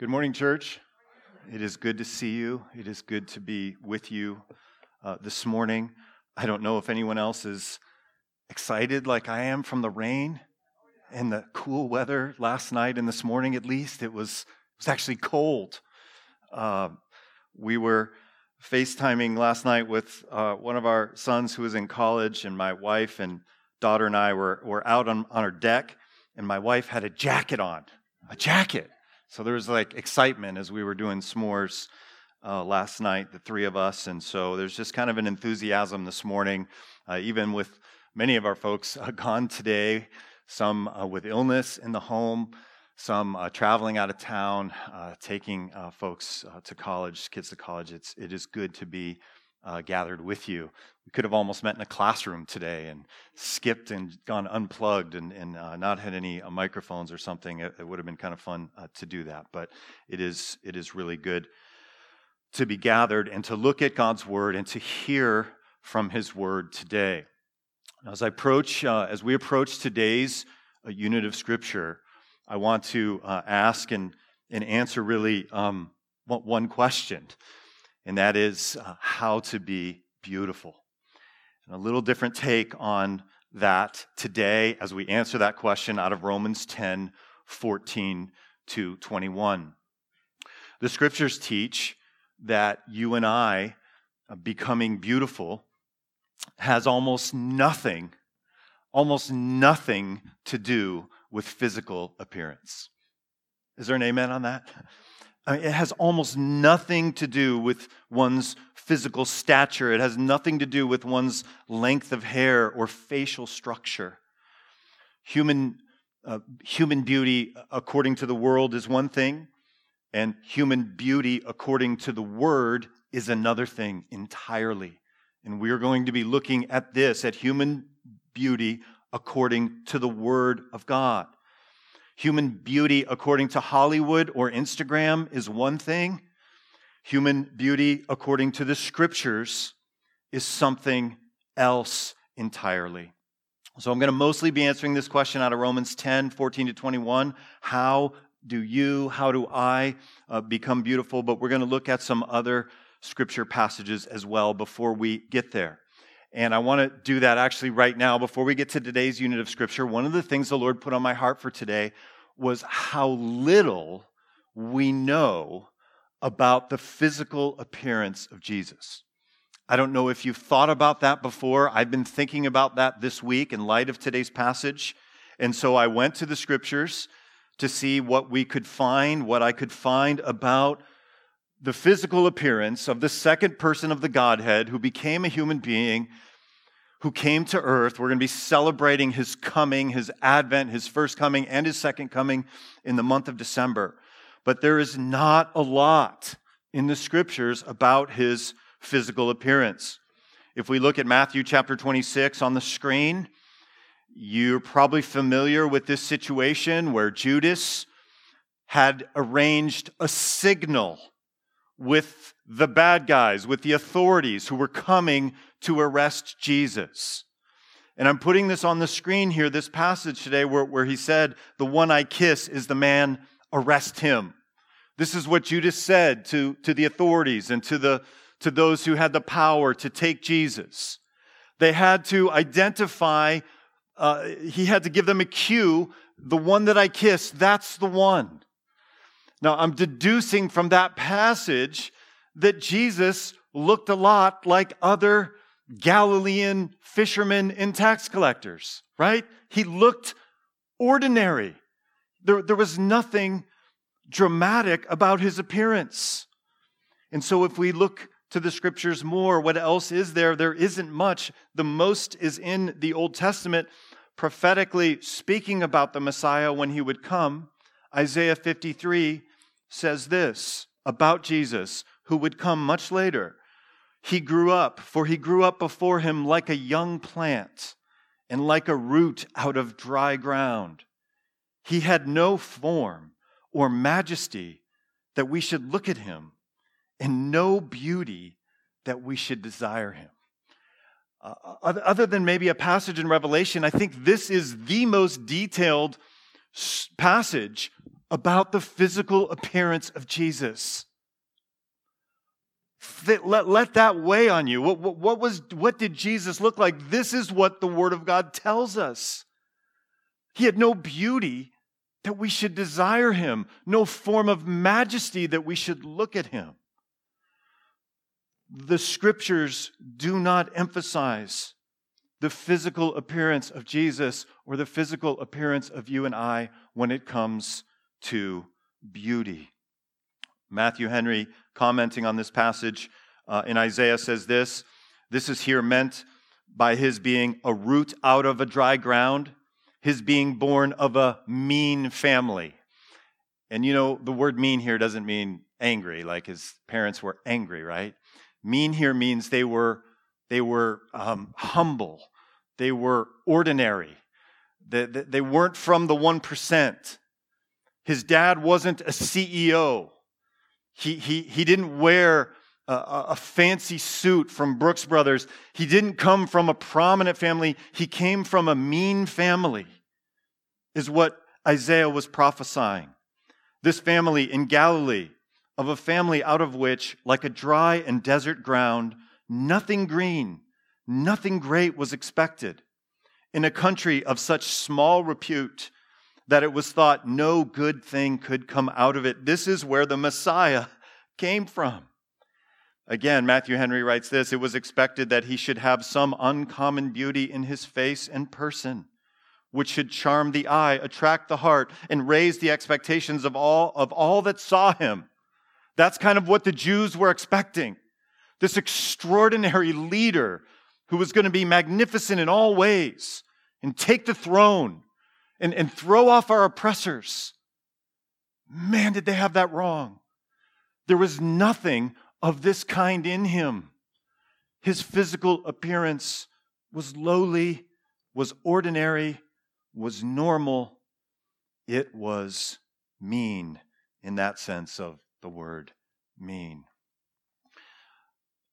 Good morning, church. It is good to see you. It is good to be with you uh, this morning. I don't know if anyone else is excited like I am from the rain and the cool weather last night and this morning, at least. It was, it was actually cold. Uh, we were FaceTiming last night with uh, one of our sons who was in college, and my wife and daughter and I were, were out on, on our deck, and my wife had a jacket on. A jacket so there was like excitement as we were doing s'mores uh, last night, the three of us. And so there's just kind of an enthusiasm this morning, uh, even with many of our folks uh, gone today, some uh, with illness in the home, some uh, traveling out of town, uh, taking folks to college, kids to college. It's, it is good to be gathered with you we could have almost met in a classroom today and skipped and gone unplugged and, and uh, not had any uh, microphones or something. It, it, would have been kind of fun uh, to do that. But it is, it is really good to be gathered and to look at God's word and to hear from his word today. As I approach, uh, as we approach today's uh, unit of scripture, I want to uh, ask and, and answer really um, one question, and that is how to be beautiful And a little different take on that today as we answer that question out of Romans 10 14 to 21. The scriptures teach that you and I uh, becoming beautiful has almost nothing, almost nothing to do with physical appearance. Is there an amen on that? I mean, it has almost nothing to do with one's physical stature. It has nothing to do with one's length of hair or facial structure. Human, uh, human beauty, according to the world, is one thing, and human beauty, according to the word, is another thing entirely. And we are going to be looking at this, at human beauty according to the word of God. Human beauty, according to Hollywood or Instagram, is one thing. Human beauty, according to the scriptures, is something else entirely. So I'm going to mostly be answering this question out of Romans 10 14 to 21. How do you, how do I uh, become beautiful? But we're going to look at some other scripture passages as well before we get there. And I want to do that actually right now before we get to today's unit of scripture. One of the things the Lord put on my heart for today was how little we know about the physical appearance of Jesus. I don't know if you've thought about that before. I've been thinking about that this week in light of today's passage. And so I went to the scriptures to see what we could find, what I could find about the physical appearance of the second person of the Godhead who became a human being, who came to earth. We're going to be celebrating his coming, his advent, his first coming, and his second coming in the month of December. But there is not a lot in the scriptures about his physical appearance. If we look at Matthew chapter 26 on the screen, you're probably familiar with this situation where Judas had arranged a signal with the bad guys, with the authorities who were coming to arrest Jesus. And I'm putting this on the screen here, this passage today where, where he said, The one I kiss is the man, arrest him. This is what Judas said to, to the authorities and to, the, to those who had the power to take Jesus. They had to identify, uh, he had to give them a cue the one that I kiss, that's the one. Now, I'm deducing from that passage that Jesus looked a lot like other Galilean fishermen and tax collectors, right? He looked ordinary. There, there was nothing dramatic about his appearance. And so, if we look to the scriptures more, what else is there? There isn't much. The most is in the Old Testament, prophetically speaking about the Messiah when he would come. Isaiah 53 says this about Jesus, who would come much later. He grew up, for he grew up before him like a young plant and like a root out of dry ground. He had no form or majesty that we should look at him, and no beauty that we should desire him. Uh, other than maybe a passage in Revelation, I think this is the most detailed passage about the physical appearance of Jesus. Let, let that weigh on you. What, what, what, was, what did Jesus look like? This is what the Word of God tells us. He had no beauty that we should desire him, no form of majesty that we should look at him. The scriptures do not emphasize the physical appearance of Jesus or the physical appearance of you and I when it comes to beauty. Matthew Henry, commenting on this passage uh, in Isaiah, says this This is here meant by his being a root out of a dry ground, his being born of a mean family. And you know, the word mean here doesn't mean angry, like his parents were angry, right? Mean here means they were, they were um, humble, they were ordinary, they, they weren't from the 1%. His dad wasn't a CEO. He, he, he didn't wear a, a, fancy suit from Brooks Brothers. He didn't come from a prominent family. He came from a mean family, is what Isaiah was prophesying. This family in Galilee, of a family out of which, like a dry and desert ground, nothing green, nothing great was expected. In a country of such small repute, that it was thought no good thing could come out of it. This is where the Messiah came from. Again, Matthew Henry writes this It was expected that he should have some uncommon beauty in his face and person, which should charm the eye, attract the heart, and raise the expectations of all, of all that saw him. That's kind of what the Jews were expecting. This extraordinary leader who was going to be magnificent in all ways and take the throne and, and throw off our oppressors. Man, did they have that wrong. There was nothing of this kind in him. His physical appearance was lowly, was ordinary, was normal. It was mean in that sense of the word mean.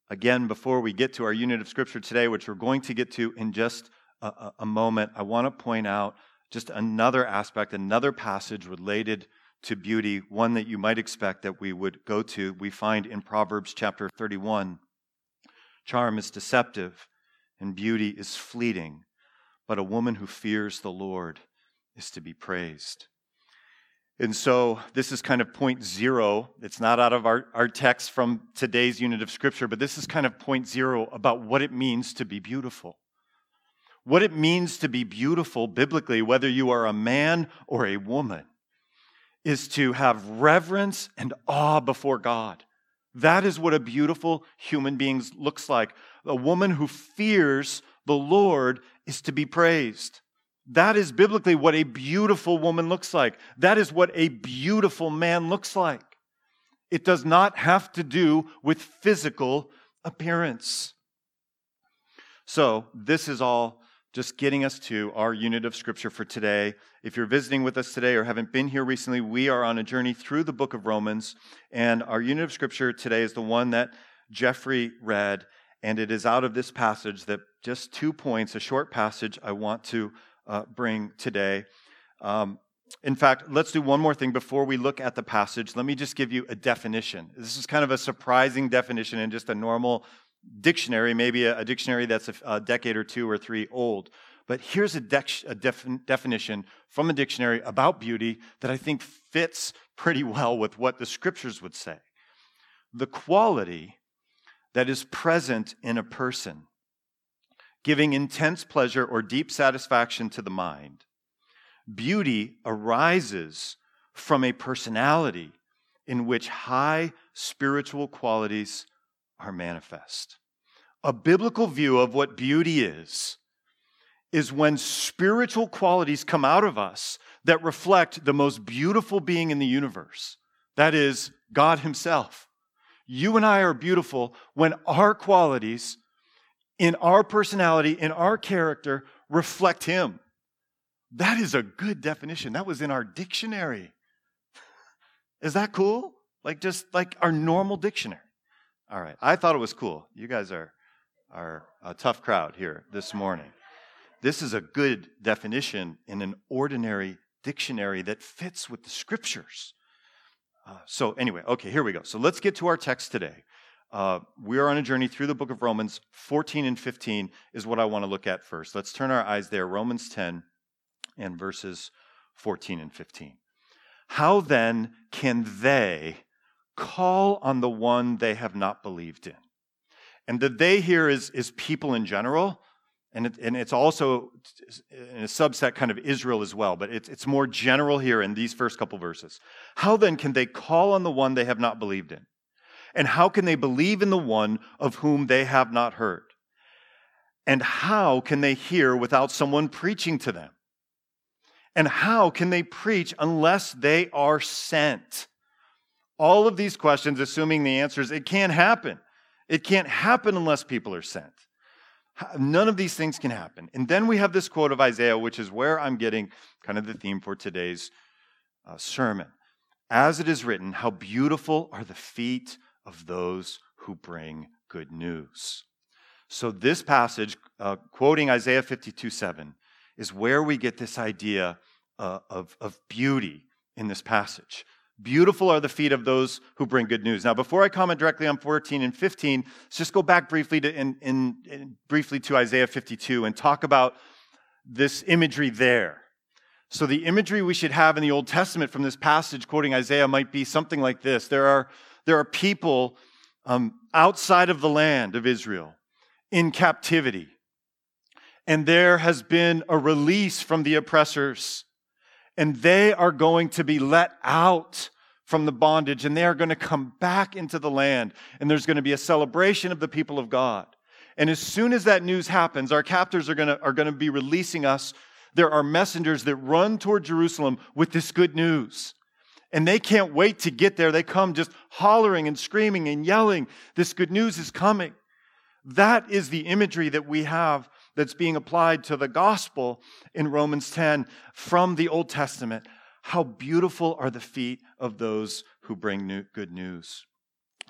Again, before we get to our unit of scripture today, which we're going to get to in just a, a moment, I want to point out just another aspect, another passage related to beauty, one that you might expect that we would go to. We find in Proverbs chapter 31 Charm is deceptive, and beauty is fleeting, but a woman who fears the Lord is to be praised. And so this is kind of point zero. It's not out of our, our text from today's unit of scripture, but this is kind of point zero about what it means to be beautiful what it means to be beautiful biblically, whether you are a man or a woman, is to have reverence and awe before God. That is what a beautiful human being looks like. A woman who fears the Lord is to be praised. That is biblically what a beautiful woman looks like. That is what a beautiful man looks like. It does not have to do with physical appearance. So, this is all just getting us to our unit of scripture for today. If you're visiting with us today or haven't been here recently, we are on a journey through the book of Romans. And our unit of scripture today is the one that Jeffrey read. And it is out of this passage that just two points, a short passage, I want to uh, bring today. Um, in fact, let's do one more thing before we look at the passage. Let me just give you a definition. This is kind of a surprising definition in just a normal dictionary, maybe a, a dictionary that's a, a, decade or two or three old. But here's a, a def, definition from a dictionary about beauty that I think fits pretty well with what the scriptures would say. The quality that is present in a person, giving intense pleasure or deep satisfaction to the mind. Beauty arises from a personality in which high spiritual qualities are manifest. A biblical view of what beauty is, is when spiritual qualities come out of us that reflect the most beautiful being in the universe. That is God Himself. You and I are beautiful when our qualities in our personality, in our character, reflect Him. That is a good definition. That was in our dictionary. Is that cool? Like just like our normal dictionary. All right. I thought it was cool. You guys are, are a tough crowd here this morning. This is a good definition in an ordinary dictionary that fits with the scriptures. Uh, so, anyway, okay, here we go. So, let's get to our text today. Uh, we are on a journey through the book of Romans. 14 and 15 is what I want to look at first. Let's turn our eyes there. Romans 10 and verses 14 and 15. How then can they call on the one they have not believed in? And the they here is, is people in general, and, it, and it's also in a subset kind of Israel as well, but it's, it's more general here in these first couple verses. How then can they call on the one they have not believed in? And how can they believe in the one of whom they have not heard? And how can they hear without someone preaching to them? And how can they preach unless they are sent? All of these questions, assuming the answers, it can't happen. It can't happen unless people are sent. None of these things can happen. And then we have this quote of Isaiah, which is where I'm getting kind of the theme for today's uh, sermon. As it is written, how beautiful are the feet of those who bring good news. So, this passage, uh, quoting Isaiah 52 7, is where we get this idea uh, of, of beauty in this passage. Beautiful are the feet of those who bring good news. Now, before I comment directly on 14 and 15, let's just go back briefly to, in, in, in, briefly to Isaiah 52 and talk about this imagery there. So, the imagery we should have in the Old Testament from this passage, quoting Isaiah, might be something like this There are, there are people um, outside of the land of Israel in captivity, and there has been a release from the oppressors and they are going to be let out from the bondage and they are going to come back into the land and there's going to be a celebration of the people of God. And as soon as that news happens, our captors are going to, are going to be releasing us. There are messengers that run toward Jerusalem with this good news. And they can't wait to get there. They come just hollering and screaming and yelling, This good news is coming. That is the imagery that we have that's being applied to the gospel in Romans 10 from the Old Testament. How beautiful are the feet of those who bring new, good news.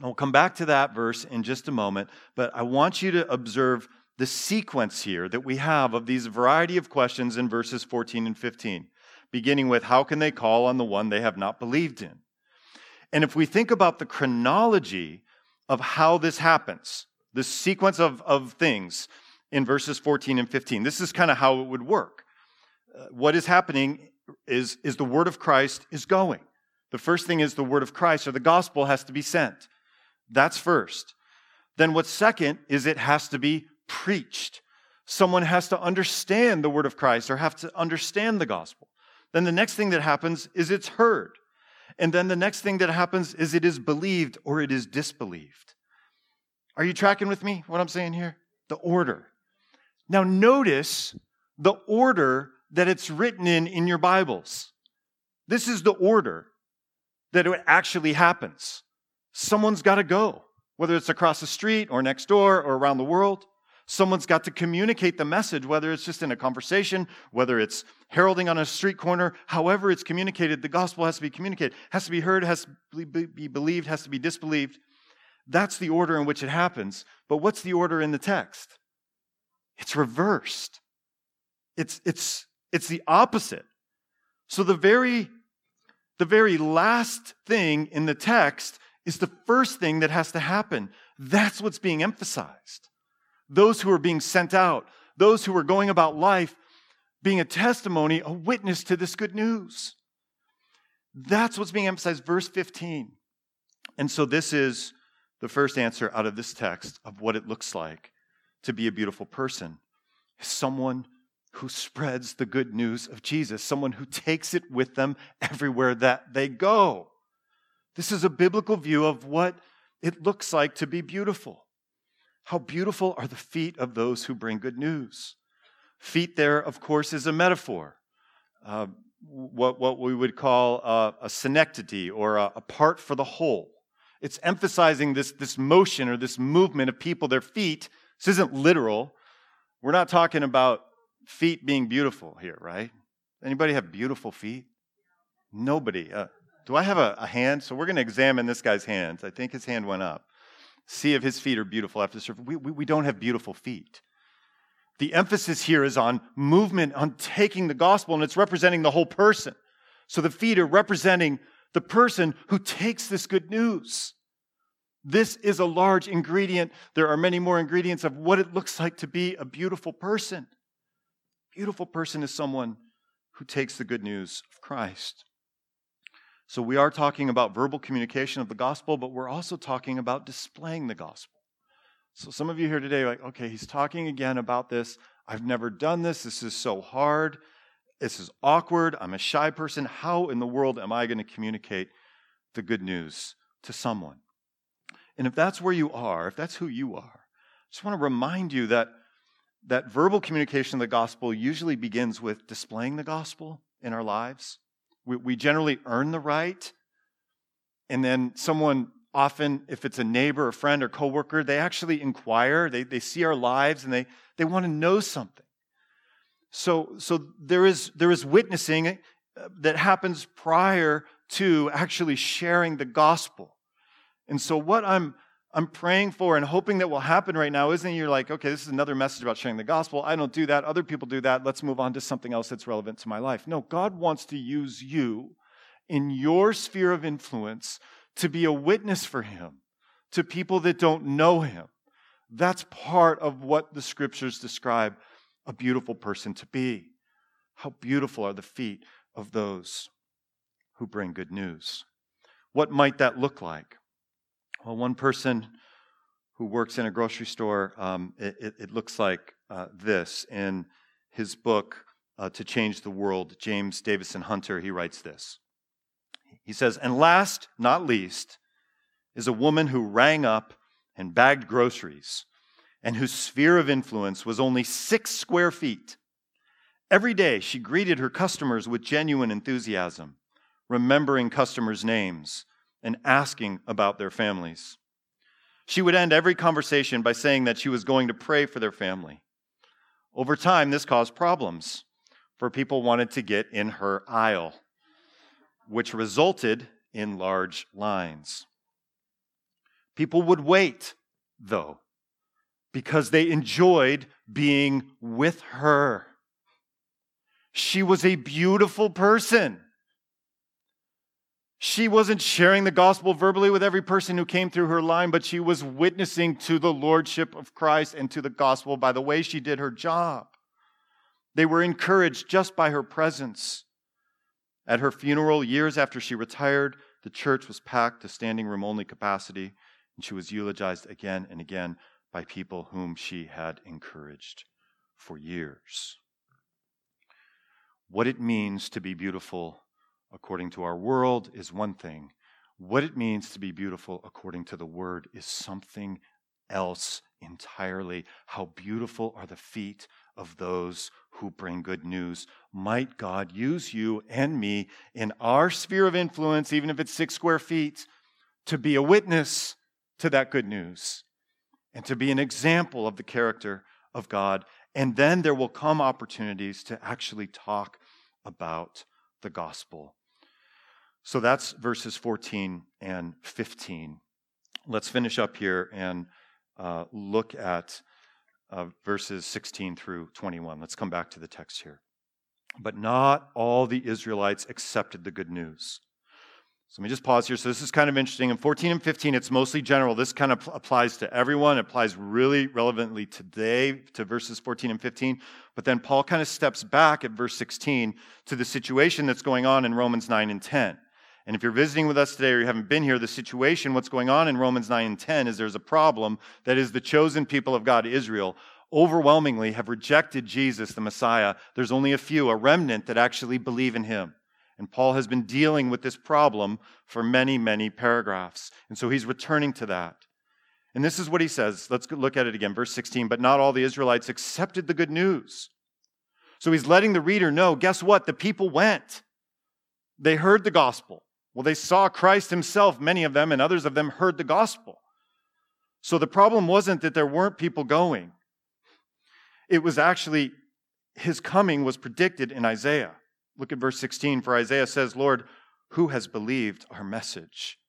I'll come back to that verse in just a moment, but I want you to observe the sequence here that we have of these variety of questions in verses 14 and 15, beginning with how can they call on the one they have not believed in? And if we think about the chronology of how this happens, the sequence of, of things, in verses 14 and 15. This is kind of how it would work. Uh, what is happening is, is the word of Christ is going. The first thing is the word of Christ or the gospel has to be sent. That's first. Then what's second is it has to be preached. Someone has to understand the word of Christ or have to understand the gospel. Then the next thing that happens is it's heard. And then the next thing that happens is it is believed or it is disbelieved. Are you tracking with me what I'm saying here? The order. Now, notice the order that it's written in in your Bibles. This is the order that it actually happens. Someone's got to go, whether it's across the street or next door or around the world. Someone's got to communicate the message, whether it's just in a conversation, whether it's heralding on a street corner, however it's communicated, the gospel has to be communicated, has to be heard, has to be believed, has to be disbelieved. That's the order in which it happens. But what's the order in the text? It's reversed. It's, it's, it's the opposite. So the very, the very last thing in the text is the first thing that has to happen. That's what's being emphasized. Those who are being sent out, those who are going about life being a testimony, a witness to this good news. That's what's being emphasized. Verse 15. And so this is the first answer out of this text of what it looks like to be a beautiful person someone who spreads the good news of Jesus, someone who takes it with them everywhere that they go. This is a biblical view of what it looks like to be beautiful. How beautiful are the feet of those who bring good news. Feet, there, of course, is a metaphor. Uh, what, what we would call a, a synecdoche or a, a part for the whole. It's emphasizing this, this motion or this movement of people, their feet. This isn't literal. We're not talking about feet being beautiful here, right? Anybody have beautiful feet? Nobody. Uh, do I have a, a hand? So we're going to examine this guy's hands. I think his hand went up. See if his feet are beautiful after the. We, we, we don't have beautiful feet. The emphasis here is on movement, on taking the gospel, and it's representing the whole person. So the feet are representing the person who takes this good news. This is a large ingredient. There are many more ingredients of what it looks like to be a beautiful person. Beautiful person is someone who takes the good news of Christ. So we are talking about verbal communication of the gospel, but we're also talking about displaying the gospel. So some of you here today are like, okay, he's talking again about this. I've never done this. This is so hard. This is awkward. I'm a shy person. How in the world am I going to communicate the good news to someone? And if that's where you are, if that's who you are, I just want to remind you that that verbal communication of the gospel usually begins with displaying the gospel in our lives. We, we generally earn the right, and then someone often, if it's a neighbor, a friend, or coworker, they actually inquire. They, they see our lives and they, they want to know something. So, so there, is, there is witnessing uh, that happens prior to actually sharing the gospel. And so, what I'm, I'm praying for and hoping that will happen right now isn't you're like, okay, this is another message about sharing the gospel. I don't do that. Other people do that. Let's move on to something else that's relevant to my life. No, God wants to use you in your sphere of influence to be a witness for Him to people that don't know Him. That's part of what the scriptures describe a beautiful person to be. How beautiful are the feet of those who bring good news. What might that look like? Well, one person who works in a grocery store, um, it, it, it, looks like uh, this. In his book, uh, To Change the World, James Davison Hunter, he writes this. He says, And last, not least, is a woman who rang up and bagged groceries and whose sphere of influence was only six square feet. Every day, she greeted her customers with genuine enthusiasm, remembering customers' names and asking about their families. She would end every conversation by saying that she was going to pray for their family. Over time, this caused problems, for people wanted to get in her aisle, which resulted in large lines. People would wait, though, because they enjoyed being with her. She was a beautiful person. She wasn't sharing the gospel verbally with every person who came through her line, but she was witnessing to the lordship of Christ and to the gospel by the way she did her job. They were encouraged just by her presence. At her funeral, years after she retired, the church was packed to standing room only capacity, and she was eulogized again and again by people whom she had encouraged for years. What it means to be beautiful according to our world is one thing. What it means to be beautiful according to the word is something else entirely. How beautiful are the feet of those who bring good news. Might God use you and me in our sphere of influence, even if it's six square feet, to be a witness to that good news and to be an example of the character of God. And then there will come opportunities to actually talk about the gospel. So that's verses 14 and 15. Let's finish up here and uh, look at uh, verses 16 through 21. Let's come back to the text here. But not all the Israelites accepted the good news. So let me just pause here. So this is kind of interesting. In 14 and 15, it's mostly general. This kind of applies to everyone. It applies really relevantly today to verses 14 and 15. But then Paul kind of steps back at verse 16 to the situation that's going on in Romans 9 and 10. And if you're visiting with us today or you haven't been here, the situation, what's going on in Romans 9 and 10 is there's a problem that is the chosen people of God, Israel, overwhelmingly have rejected Jesus, the Messiah. There's only a few, a remnant that actually believe in him. And Paul has been dealing with this problem for many, many paragraphs. And so he's returning to that. And this is what he says. Let's look at it again. Verse 16. But not all the Israelites accepted the good news. So he's letting the reader know guess what? The people went. They heard the gospel. Well, they saw Christ himself, many of them, and others of them heard the gospel. So the problem wasn't that there weren't people going, it was actually his coming was predicted in Isaiah. Look at verse 16. For Isaiah says, Lord, who has believed our message?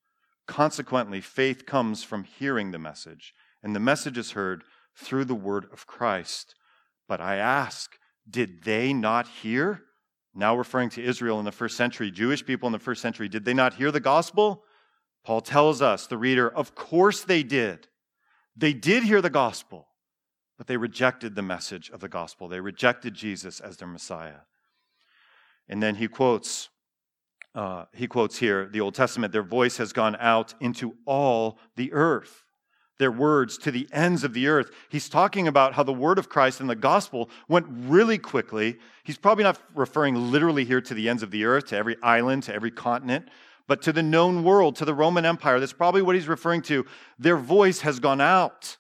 Consequently, faith comes from hearing the message, and the message is heard through the word of Christ. But I ask, did they not hear? Now referring to Israel in the first century, Jewish people in the first century, did they not hear the gospel? Paul tells us, the reader, of course they did. They did hear the gospel, but they rejected the message of the gospel. They rejected Jesus as their Messiah. And then he quotes, uh, he quotes here the Old Testament, their voice has gone out into all the earth their words to the ends of the earth. He's talking about how the word of Christ and the gospel went really quickly. He's probably not referring literally here to the ends of the earth, to every island, to every continent, but to the known world, to the Roman Empire. That's probably what he's referring to. Their voice has gone out,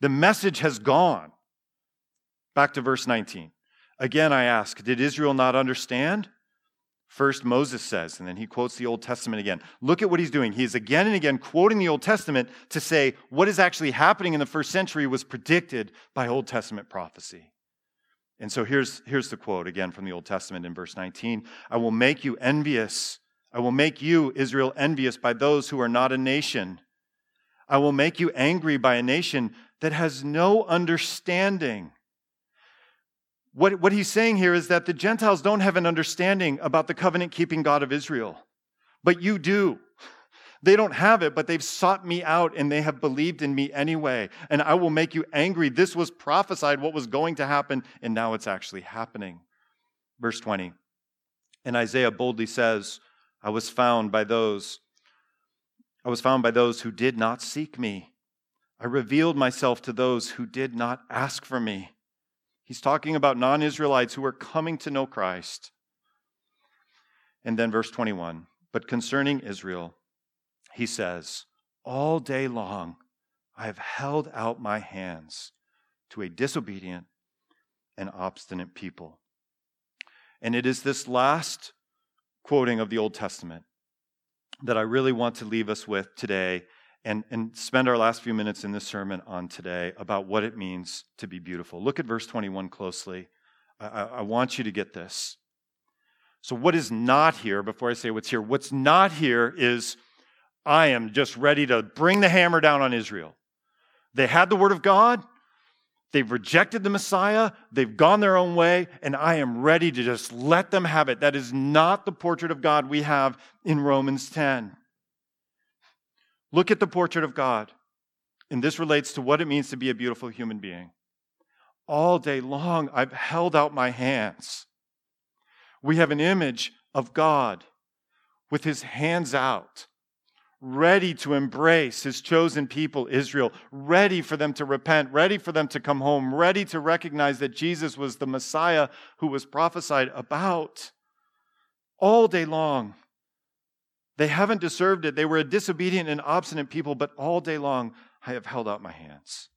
the message has gone. Back to verse 19. Again, I ask, did Israel not understand? First, Moses says, and then he quotes the Old Testament again. Look at what he's doing. He's again and again quoting the Old Testament to say what is actually happening in the first century was predicted by Old Testament prophecy. And so here's, here's the quote again from the Old Testament in verse 19 I will make you envious. I will make you, Israel, envious by those who are not a nation. I will make you angry by a nation that has no understanding. What, what he's saying here is that the Gentiles don't have an understanding about the covenant keeping God of Israel, but you do. They don't have it, but they've sought me out and they have believed in me anyway. And I will make you angry. This was prophesied what was going to happen, and now it's actually happening. Verse 20. And Isaiah boldly says, I was found by those, I was found by those who did not seek me. I revealed myself to those who did not ask for me. He's talking about non Israelites who are coming to know Christ. And then verse 21 But concerning Israel, he says, All day long I have held out my hands to a disobedient and obstinate people. And it is this last quoting of the Old Testament that I really want to leave us with today and, and spend our last few minutes in this sermon on today about what it means to be beautiful. Look at verse 21 closely. I, I want you to get this. So, what is not here, before I say what's here, what's not here is I am just ready to bring the hammer down on Israel. They had the word of God, they've rejected the Messiah, they've gone their own way, and I am ready to just let them have it. That is not the portrait of God we have in Romans 10. Look at the portrait of God. And this relates to what it means to be a beautiful human being. All day long, I've held out my hands. We have an image of God with his hands out, ready to embrace his chosen people, Israel, ready for them to repent, ready for them to come home, ready to recognize that Jesus was the Messiah who was prophesied about. All day long, they haven't deserved it. They were a disobedient and obstinate people, but all day long I have held out my hands.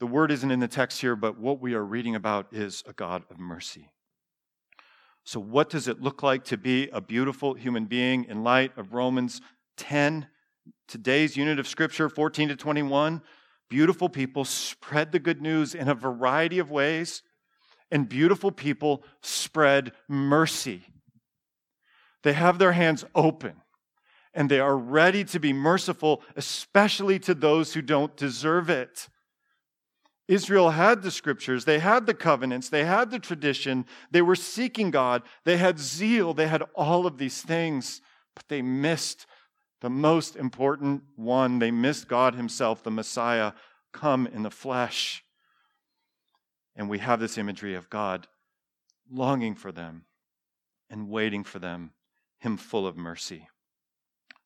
The word isn't in the text here, but what we are reading about is a God of mercy. So, what does it look like to be a beautiful human being in light of Romans 10, today's unit of scripture, 14 to 21? Beautiful people spread the good news in a variety of ways, and beautiful people spread mercy. They have their hands open and they are ready to be merciful, especially to those who don't deserve it. Israel had the scriptures, they had the covenants, they had the tradition, they were seeking God, they had zeal, they had all of these things, but they missed the most important one. They missed God Himself, the Messiah, come in the flesh. And we have this imagery of God longing for them and waiting for them, Him full of mercy.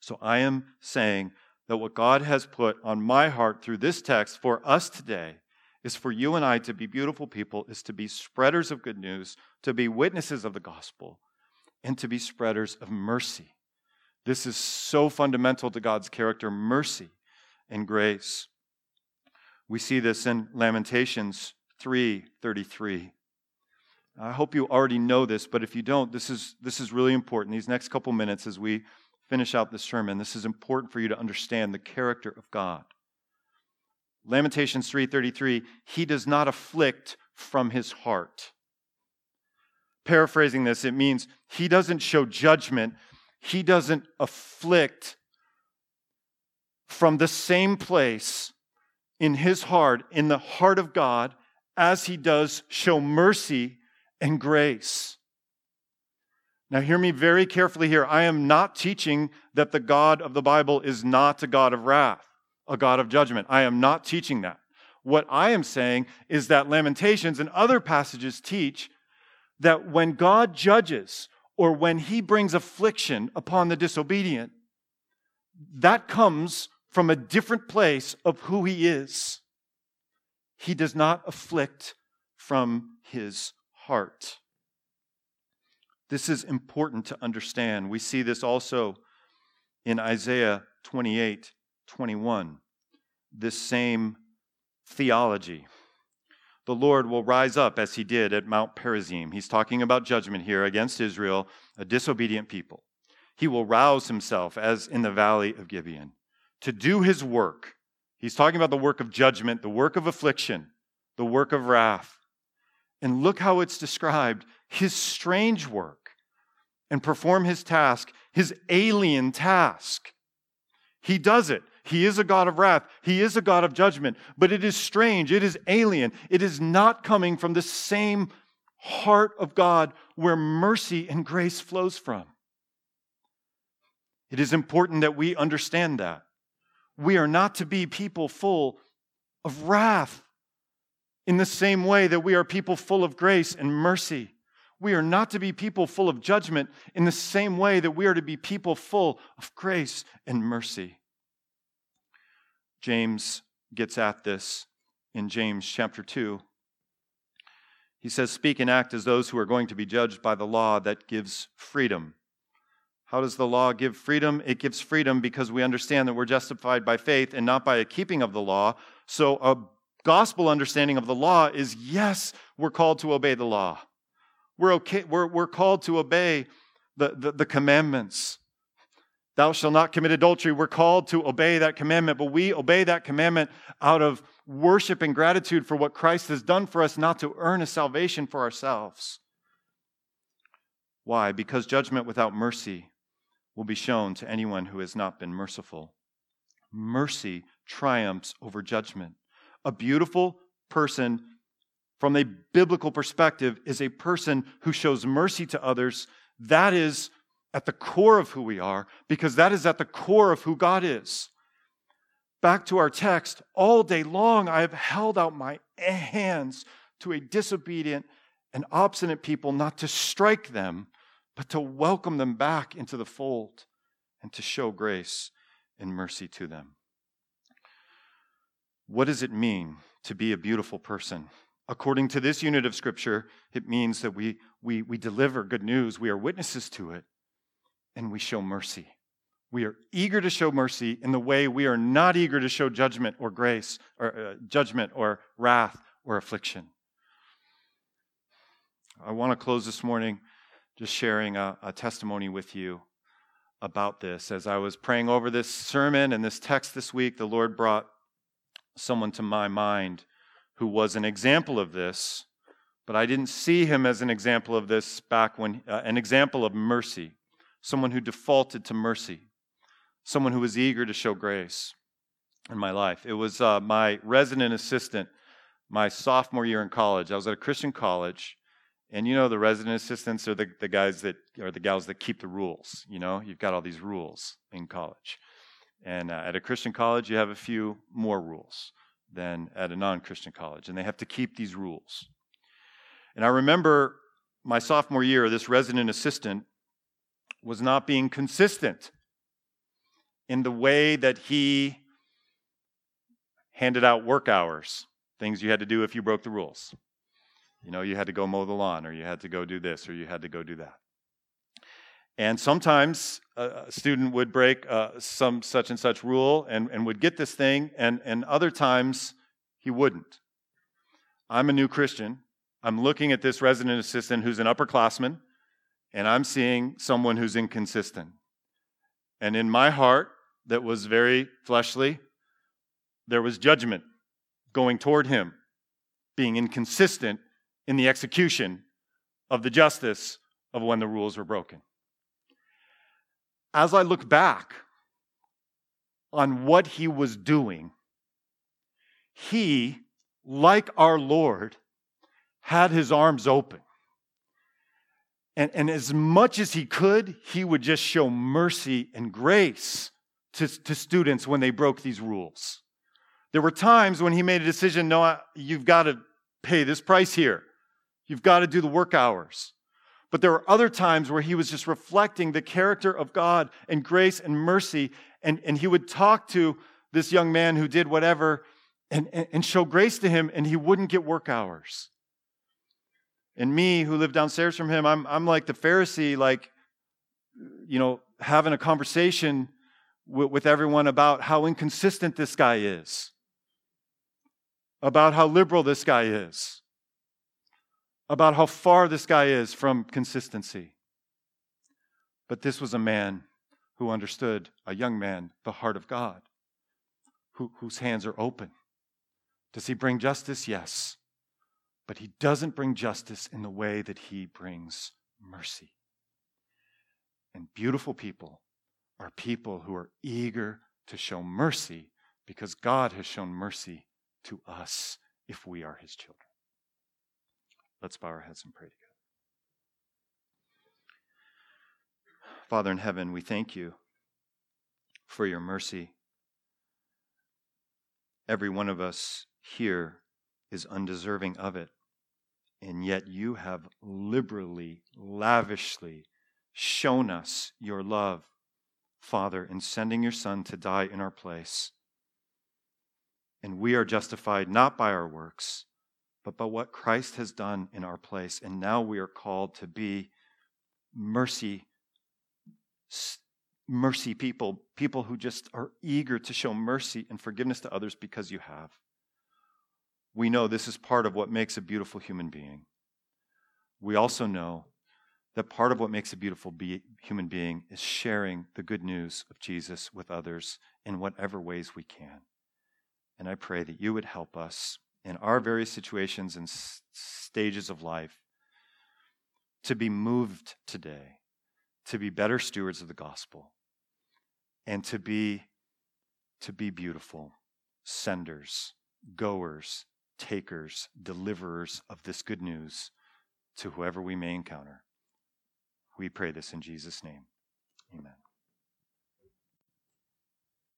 So I am saying that what God has put on my heart through this text for us today is for you and I to be beautiful people, is to be spreaders of good news, to be witnesses of the gospel, and to be spreaders of mercy. This is so fundamental to God's character mercy and grace. We see this in Lamentations 3:33. I hope you already know this, but if you don't, this is, this is really important. These next couple minutes as we finish out this sermon, this is important for you to understand the character of God. Lamentations 3:33, he does not afflict from his heart. Paraphrasing this, it means he doesn't show judgment, he doesn't afflict from the same place in his heart, in the heart of God, as he does show mercy and grace. Now, hear me very carefully here. I am not teaching that the God of the Bible is not a God of wrath, a God of judgment. I am not teaching that. What I am saying is that Lamentations and other passages teach that when God judges or when he brings affliction upon the disobedient, that comes from a different place of who he is. He does not afflict from his heart. This is important to understand. We see this also in Isaiah 28 21. This same theology. The Lord will rise up as he did at Mount Perazim. He's talking about judgment here against Israel, a disobedient people. He will rouse himself as in the valley of Gibeon to do his work. He's talking about the work of judgment, the work of affliction, the work of wrath. And look how it's described his strange work and perform his task, his alien task. He does it. He is a God of wrath. He is a God of judgment. But it is strange. It is alien. It is not coming from the same heart of God where mercy and grace flows from. It is important that we understand that. We are not to be people full of wrath in the same way that we are people full of grace and mercy. We are not to be people full of judgment in the same way that we are to be people full of grace and mercy. James gets at this in James chapter 2. He says, Speak and act as those who are going to be judged by the law that gives freedom how does the law give freedom? It gives freedom because we understand that we're justified by faith and not by a keeping of the law. So, a gospel understanding of the law is yes, we're called to obey the law. We're, okay, we're, we're called to obey the, the, the commandments. Thou shalt not commit adultery. We're called to obey that commandment, but we obey that commandment out of worship and gratitude for what Christ has done for us, not to earn a salvation for ourselves. Why? Because judgment without mercy will be shown to anyone who has not been merciful. Mercy triumphs over judgment. A beautiful person, from a biblical perspective, is a person who shows mercy to others. That is at the core of who we are, because that is at the core of who God is. Back to our text, all day long I have held out my hands to a disobedient and obstinate people, not to strike them, but to welcome them back into the fold and to show grace and mercy to them. What does it mean to be a beautiful person? According to this unit of Scripture, it means that we, we, we deliver good news, we are witnesses to it, and we show mercy. We are eager to show mercy in the way we are not eager to show judgment or grace, or uh, judgment or wrath or affliction. I want to close this morning just sharing a, a testimony with you about this. As I was praying over this sermon and this text this week, the Lord brought someone to my mind who was an example of this, but I didn't see him as an example of this back when, uh, an example of mercy, someone who defaulted to mercy, someone who was eager to show grace in my life. It was uh, my resident assistant my sophomore year in college. I was at a Christian college, and you know, the resident assistants are the, the guys that are the gals that keep the rules. You know, you've got all these rules in college. And uh, at a Christian college, you have a few more rules than at a non Christian college. And they have to keep these rules. And I remember my sophomore year, this resident assistant was not being consistent in the way that he handed out work hours, things you had to do if you broke the rules. You know, you had to go mow the lawn, or you had to go do this, or you had to go do that. And sometimes a student would break uh, some such and such rule and, and would get this thing, and, and other times he wouldn't. I'm a new Christian. I'm looking at this resident assistant who's an upperclassman, and I'm seeing someone who's inconsistent. And in my heart, that was very fleshly, there was judgment going toward him, being inconsistent in the execution of the justice of when the rules were broken. As I look back on what he was doing, he, like our Lord, had his arms open. And, and as much as he could, he would just show mercy and grace to, to students when they broke these rules. There were times when he made a decision no, you've got to pay this price here. You've got to do the work hours. But there were other times where he was just reflecting the character of God and grace and mercy. And, and he would talk to this young man who did whatever and, and, and show grace to him, and he wouldn't get work hours. And me, who lived downstairs from him, I'm, I'm like the Pharisee, like, you know, having a conversation with, with everyone about how inconsistent this guy is, about how liberal this guy is, about how far this guy is from consistency. But this was a man who understood, a young man, the heart of God, who, whose hands are open. Does he bring justice? Yes but he doesn't bring justice in the way that he brings mercy. And beautiful people are people who are eager to show mercy because God has shown mercy to us if we are his children. Let's bow our heads and pray together. Father in heaven, we thank you for your mercy. Every one of us here is undeserving of it. And yet you have liberally, lavishly shown us your love, Father, in sending your Son to die in our place. And we are justified not by our works, but by what Christ has done in our place. And now we are called to be mercy mercy people, people who just are eager to show mercy and forgiveness to others because you have we know this is part of what makes a beautiful human being. We also know that part of what makes a beautiful be- human being is sharing the good news of Jesus with others in whatever ways we can. And I pray that you would help us in our various situations and s- stages of life to be moved today, to be better stewards of the gospel, and to be to be beautiful senders, goers, takers, deliverers of this good news to whoever we may encounter. We pray this in Jesus' name. Amen.